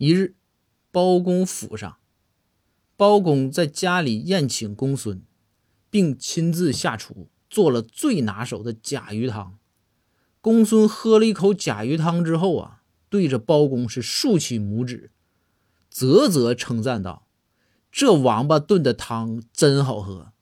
一日包公府上包公在家里宴请公孙并亲自下厨做了最拿手的甲鱼汤。公孙喝了一口甲鱼汤之后啊对着包公是竖起拇指啧啧称赞道这王八炖的汤真好喝